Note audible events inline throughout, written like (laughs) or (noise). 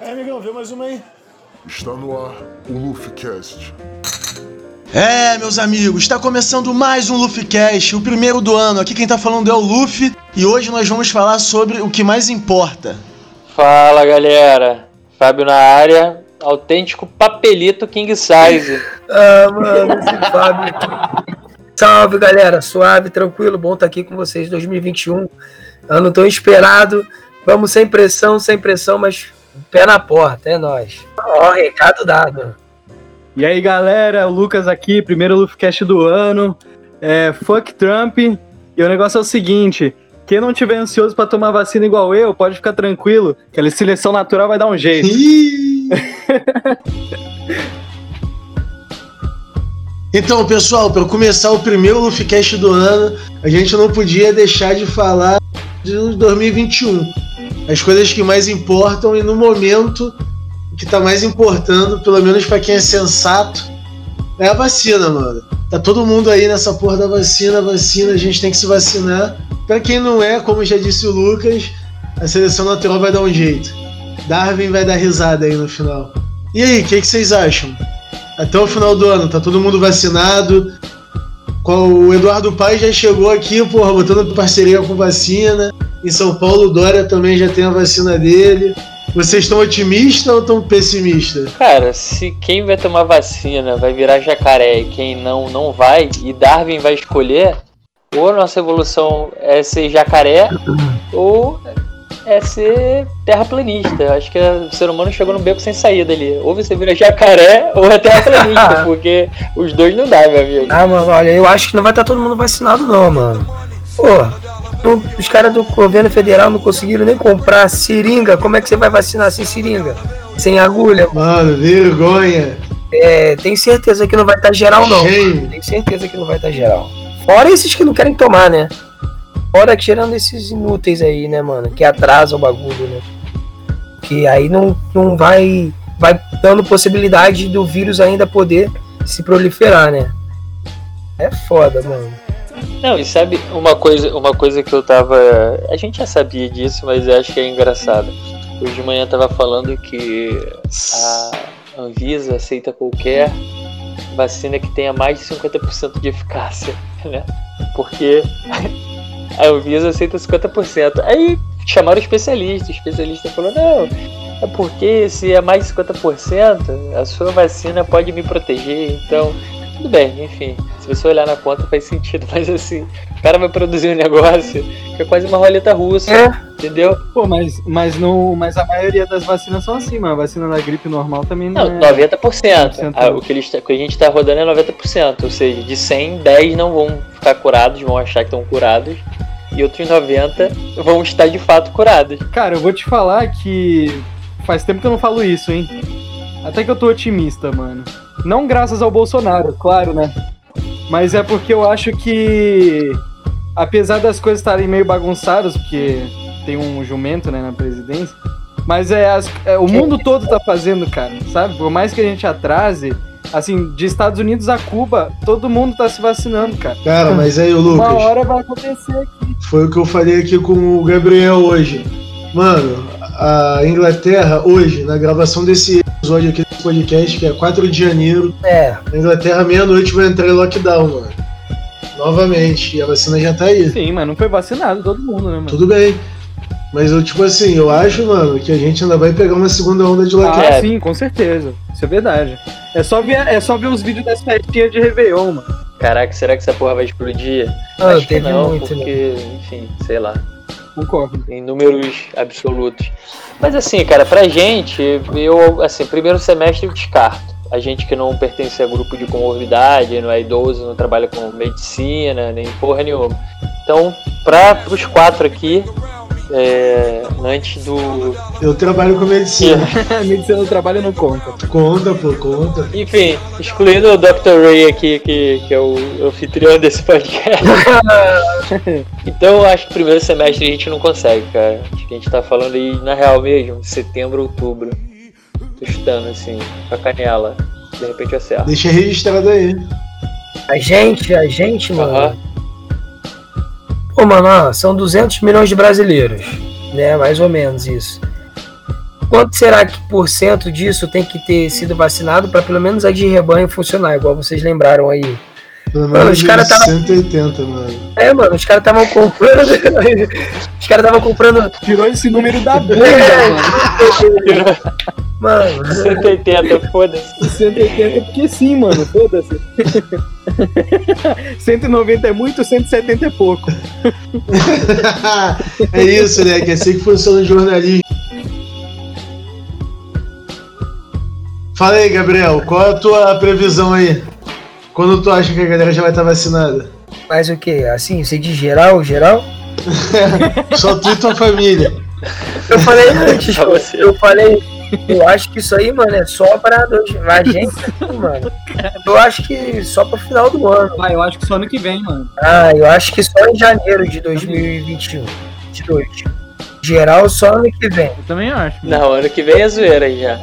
É, amigão, vê mais uma aí. Está no ar o LuffyCast. É, meus amigos, está começando mais um LuffyCast, o primeiro do ano. Aqui quem tá falando é o Luffy e hoje nós vamos falar sobre o que mais importa. Fala galera, Fábio na área, autêntico papelito king size. (laughs) ah, mano, esse Fábio. Salve galera, suave, tranquilo, bom estar aqui com vocês 2021. Ano tão esperado. Vamos sem pressão, sem pressão, mas pé na porta, é nóis. Ó, recado dado. E aí galera, o Lucas aqui, primeiro Luffcast do ano. É, fuck Trump. E o negócio é o seguinte: quem não tiver ansioso para tomar vacina igual eu, pode ficar tranquilo, que a seleção natural vai dar um jeito. (laughs) então, pessoal, para começar o primeiro Luffcast do ano, a gente não podia deixar de falar de 2021. As coisas que mais importam e no momento que tá mais importando, pelo menos para quem é sensato, é a vacina, mano. Tá todo mundo aí nessa porra da vacina, vacina, a gente tem que se vacinar. Para quem não é, como já disse o Lucas, a seleção natural vai dar um jeito. Darwin vai dar risada aí no final. E aí, o que, que, vocês acham? Até o final do ano, tá todo mundo vacinado. O Eduardo Paes já chegou aqui, porra, botando parceria com vacina. Em São Paulo, o Dória também já tem a vacina dele. Vocês estão otimistas ou estão pessimistas? Cara, se quem vai tomar vacina vai virar jacaré e quem não, não vai, e Darwin vai escolher, ou a nossa evolução é ser jacaré, ou é ser terraplanista. Acho que o ser humano chegou no beco sem saída ali. Ou você vira jacaré ou é terraplanista, (laughs) porque os dois não dá, meu amigo. Ah, mano, olha, eu acho que não vai estar todo mundo vacinado, não, mano. Pô, os caras do governo federal não conseguiram nem comprar seringa. Como é que você vai vacinar sem seringa? Sem agulha? Mano, vergonha. É, tem certeza que não vai estar geral, não. Tem certeza que não vai estar geral. Fora esses que não querem tomar, né? Fora que tirando esses inúteis aí, né, mano? Que atrasam o bagulho, né? Que aí não, não vai. Vai dando possibilidade do vírus ainda poder se proliferar, né? É foda, mano. Não, e sabe uma coisa, uma coisa que eu tava. A gente já sabia disso, mas eu acho que é engraçado. Hoje de manhã tava falando que a Anvisa aceita qualquer vacina que tenha mais de 50% de eficácia, (laughs) né? Porque a Anvisa aceita 50%. Aí chamaram o especialista, o especialista falou, não, é porque se é mais de 50%, a sua vacina pode me proteger, então tudo bem, enfim. Se você olhar na conta faz sentido, (laughs) mas assim, o cara vai produzir um negócio que é quase uma roleta russa, é. entendeu? Pô, mas, mas, não, mas a maioria das vacinas são assim, mano. A vacina da gripe normal também não, não é... 90%. Ah, o, que eles, o que a gente tá rodando é 90%, ou seja, de 100, 10 não vão ficar curados, vão achar que estão curados. E outros 90 vão estar de fato curados. Cara, eu vou te falar que faz tempo que eu não falo isso, hein? Até que eu tô otimista, mano. Não graças ao Bolsonaro, claro, né? Mas é porque eu acho que, apesar das coisas estarem meio bagunçadas, porque tem um jumento né, na presidência, mas é, as, é, o mundo todo tá fazendo, cara, sabe? Por mais que a gente atrase, assim, de Estados Unidos a Cuba, todo mundo tá se vacinando, cara. Cara, mas aí, o Lucas. Uma hora vai acontecer aqui. Foi o que eu falei aqui com o Gabriel hoje. Mano, a Inglaterra, hoje, na gravação desse episódio aqui podcast, que é 4 de janeiro. É. A Inglaterra, meia-noite, vai entrar em lockdown, mano. Novamente. E a vacina já tá aí. Sim, mas não foi vacinado todo mundo, né, mano? Tudo bem. Mas eu, tipo assim, eu acho, mano, que a gente ainda vai pegar uma segunda onda de lockdown. Ah, sim, com certeza. Isso é verdade. É só ver, é só ver os vídeos das festinhas de Réveillon, mano. Caraca, será que essa porra vai explodir? Ah, acho que não, muito, porque, né? enfim, sei lá. Concordo. Em números absolutos. Mas assim, cara, pra gente, eu, assim, primeiro semestre eu descarto. A gente que não pertence a grupo de comorbidade, não é idoso, não trabalha com medicina, nem porra nenhuma. Então, para os quatro aqui, é, antes do. Eu trabalho com medicina. (laughs) medicina do trabalho não conta. Conta, pô, conta. Enfim, excluindo o Dr. Ray aqui, que, que é o anfitrião desse podcast. (laughs) então, acho que primeiro semestre a gente não consegue, cara. Acho que a gente tá falando aí, na real mesmo, setembro, outubro. Tô chutando assim, com a canela. De repente eu acerto. Deixa registrado aí. A gente, a gente, mano. Uhum Pô, mano, ó, são 200 milhões de brasileiros, né? Mais ou menos isso. quanto será que por cento disso tem que ter sido vacinado para pelo menos a de rebanho funcionar, igual vocês lembraram aí? Pelo Mano, os caras tava- 180, mano. É, mano, os caras estavam comprando. (laughs) os caras estavam comprando. Tirou esse número da (laughs) bunda, mano. (laughs) Mano, (laughs) 180, foda-se. 180 porque sim, mano. Foda-se. (laughs) 190 é muito, 170 é pouco. (laughs) é isso, né? Que é assim que funciona o jornalismo. Fala aí, Gabriel, qual é a tua previsão aí? Quando tu acha que a galera já vai estar vacinada? mas o que? Assim, você de geral, geral? Só tu e tua família. Eu falei antes, eu falei. Eu acho que isso aí, mano, é só pra dois. A gente, (laughs) mano. Eu acho que só pro final do ano. Ah, eu acho que só ano que vem, mano. Ah, eu acho que só em janeiro de 2021. 22. Geral, só ano que vem. Eu também acho. mano. Não, ano que vem é zoeira aí já.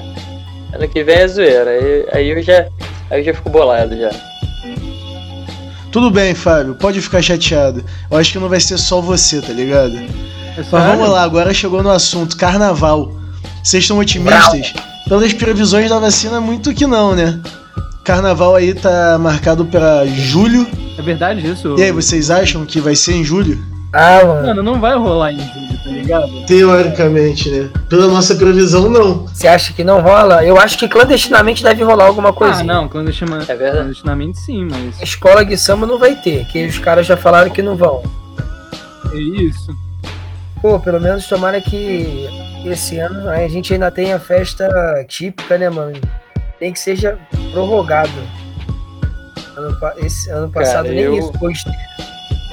Ano que vem é zoeira. Aí, aí eu já. Aí eu já fico bolado já. Tudo bem, Fábio, pode ficar chateado. Eu acho que não vai ser só você, tá ligado? É só Mas vamos lá, agora chegou no assunto, carnaval. Vocês estão otimistas? Pelas previsões da vacina, muito que não, né? Carnaval aí tá marcado pra julho. É verdade isso? E aí, vocês acham que vai ser em julho? Ah, mano. Mano, não vai rolar em julho, tá ligado? Teoricamente, né? Pela nossa previsão, não. Você acha que não rola? Eu acho que clandestinamente deve rolar alguma coisa. Ah, não, clandestina... É verdade. clandestinamente sim, mas. Escola de samba não vai ter, que os caras já falaram que não vão. É isso. Pô, pelo menos tomara que esse ano a gente ainda tenha festa típica, né, mano? Tem que seja prorrogado. Ano, esse ano passado nem eu- isso.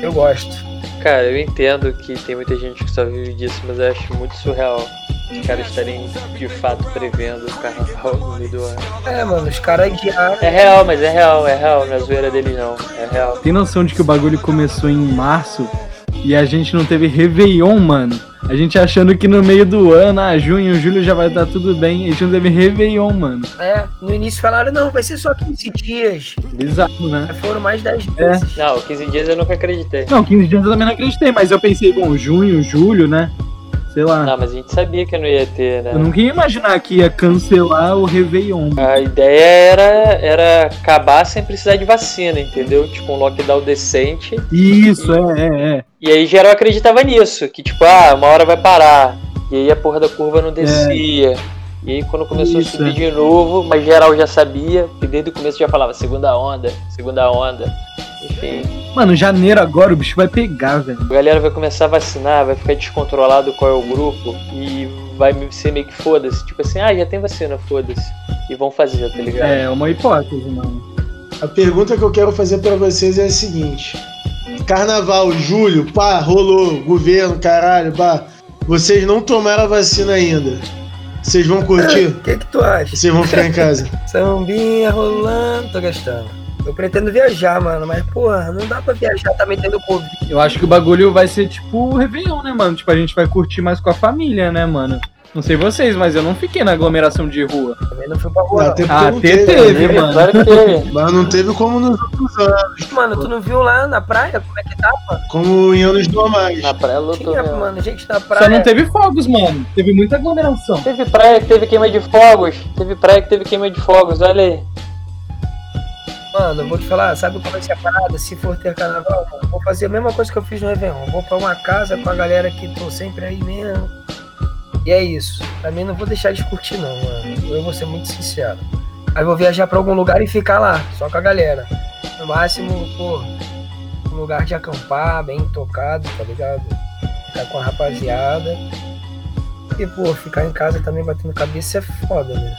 Eu gosto. Cara, eu entendo que tem muita gente que só vive disso, mas eu acho muito surreal os caras estarem de fato prevendo o carnaval no meio do ano. É, mano, os caras. É real, mas é real, é real, não é zoeira deles não. É real. Tem noção de que o bagulho começou em março e a gente não teve Réveillon, mano? A gente achando que no meio do ano, ah, junho, julho já vai estar tudo bem. A gente não teve Réveillon, mano. É, no início falaram, não, vai ser só 15 dias. Bizarro, né? Aí foram mais 10 É. meses. Não, 15 dias eu nunca acreditei. Não, 15 dias eu também não acreditei, mas eu pensei, bom, junho, julho, né? Sei lá. Não, mas a gente sabia que não ia ter, né? Eu nunca ia imaginar que ia cancelar o Réveillon. A ideia era, era acabar sem precisar de vacina, entendeu? Tipo, um lockdown decente. Isso, é, é, é. E aí geral acreditava nisso, que tipo, ah, uma hora vai parar. E aí a porra da curva não descia. E aí quando começou Isso, a subir é. de novo, mas geral já sabia, que desde o começo já falava segunda onda, segunda onda. Enfim, Mano, janeiro agora o bicho vai pegar, velho. a galera vai começar a vacinar, vai ficar descontrolado qual é o grupo e vai ser meio que foda-se. Tipo assim, ah, já tem vacina, foda-se. E vão fazer, tá ligado? É, uma hipótese, mano. A pergunta que eu quero fazer pra vocês é a seguinte: Carnaval, julho, pá, rolou, governo, caralho, pá. Vocês não tomaram a vacina ainda. Vocês vão curtir? O que que tu acha? Vocês vão ficar em casa? (laughs) Sambinha rolando, tô gastando. Eu pretendo viajar, mano, mas porra, não dá pra viajar, tá metendo Covid. Eu acho que o bagulho vai ser tipo o Réveillon, né, mano? Tipo, a gente vai curtir mais com a família, né, mano? Não sei vocês, mas eu não fiquei na aglomeração de rua. Também não fui pra rua, Não, não. Ah, não teve, teve, Teve, mano. claro que teve. (laughs) Mas não teve como nos outros anos, Mano, tu não viu lá na praia como é que tava? como em anos normais. Na praia lotou Tinha, mesmo. mano, gente na praia. Só não teve fogos, mano. Teve muita aglomeração. Teve praia que teve queima de fogos. Teve praia que teve queima de fogos, olha aí. Mano, vou te falar, sabe qual vai ser a parada? Se for ter carnaval, mano, vou fazer a mesma coisa que eu fiz no Réveillon. Vou pra uma casa com a galera que tô sempre aí mesmo. E é isso. Também não vou deixar de curtir, não, mano. Eu vou ser muito sincero. Aí vou viajar pra algum lugar e ficar lá, só com a galera. No máximo, pô, um lugar de acampar, bem tocado, tá ligado? Ficar com a rapaziada. E, pô, ficar em casa também batendo cabeça é foda, né?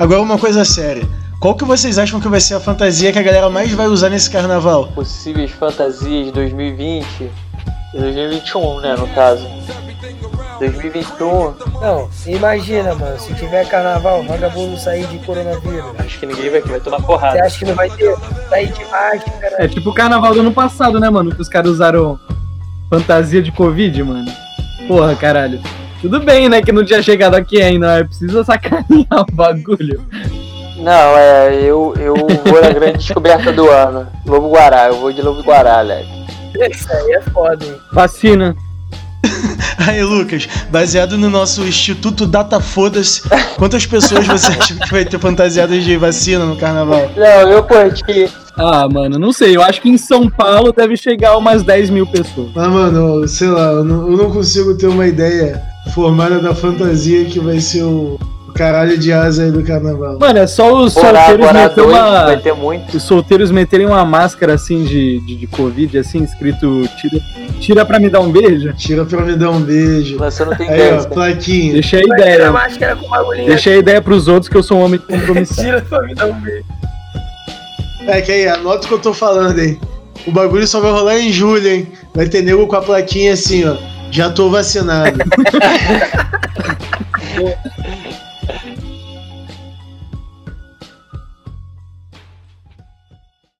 Agora uma coisa séria. Qual que vocês acham que vai ser a fantasia que a galera mais vai usar nesse carnaval? Possíveis fantasias de 2020 e 2021, né, no caso. 2021, Não, imagina, mano, se tiver carnaval, vagabundo sair de coronavírus. acho que ninguém vai, vai tomar Você porrada. acha que não vai ter? Sair de máscara. É tipo o carnaval do ano passado, né, mano? Que os caras usaram fantasia de Covid, mano. Porra, caralho. Tudo bem, né, que não tinha chegado aqui ainda, mas precisa sacanear (laughs) o bagulho. Não, é, eu, eu vou na grande descoberta do ano. Lobo Guará, eu vou de Lobo Guará, Alex. Isso aí é foda, hein? Vacina. (laughs) Aí, Lucas, baseado no nosso Instituto Data Foda-se, quantas pessoas você (laughs) acha que vai ter fantasiadas de vacina no carnaval? Não, eu curti. Ah, mano, não sei. Eu acho que em São Paulo deve chegar umas 10 mil pessoas. Mas, mano, sei lá, eu não, eu não consigo ter uma ideia formada da fantasia que vai ser o caralho de asa aí do carnaval. Mano, é só os solteiros Borá meter 2, uma. vai ter muito. Os solteiros meterem uma máscara assim de, de, de Covid, assim, escrito tira, tira pra me dar um beijo. Tira pra me dar um beijo. Mas você não tem Aí, ó, ideia. plaquinha. Deixa a Vai ideia. máscara com bagulhinho. Deixa a ideia pros outros que eu sou um homem compromissado. (laughs) Tira pra me dar um beijo. É que aí, anota o que eu tô falando, hein? O bagulho só vai rolar em julho, hein? Vai ter nego com a plaquinha assim, ó. Já tô vacinado. (laughs)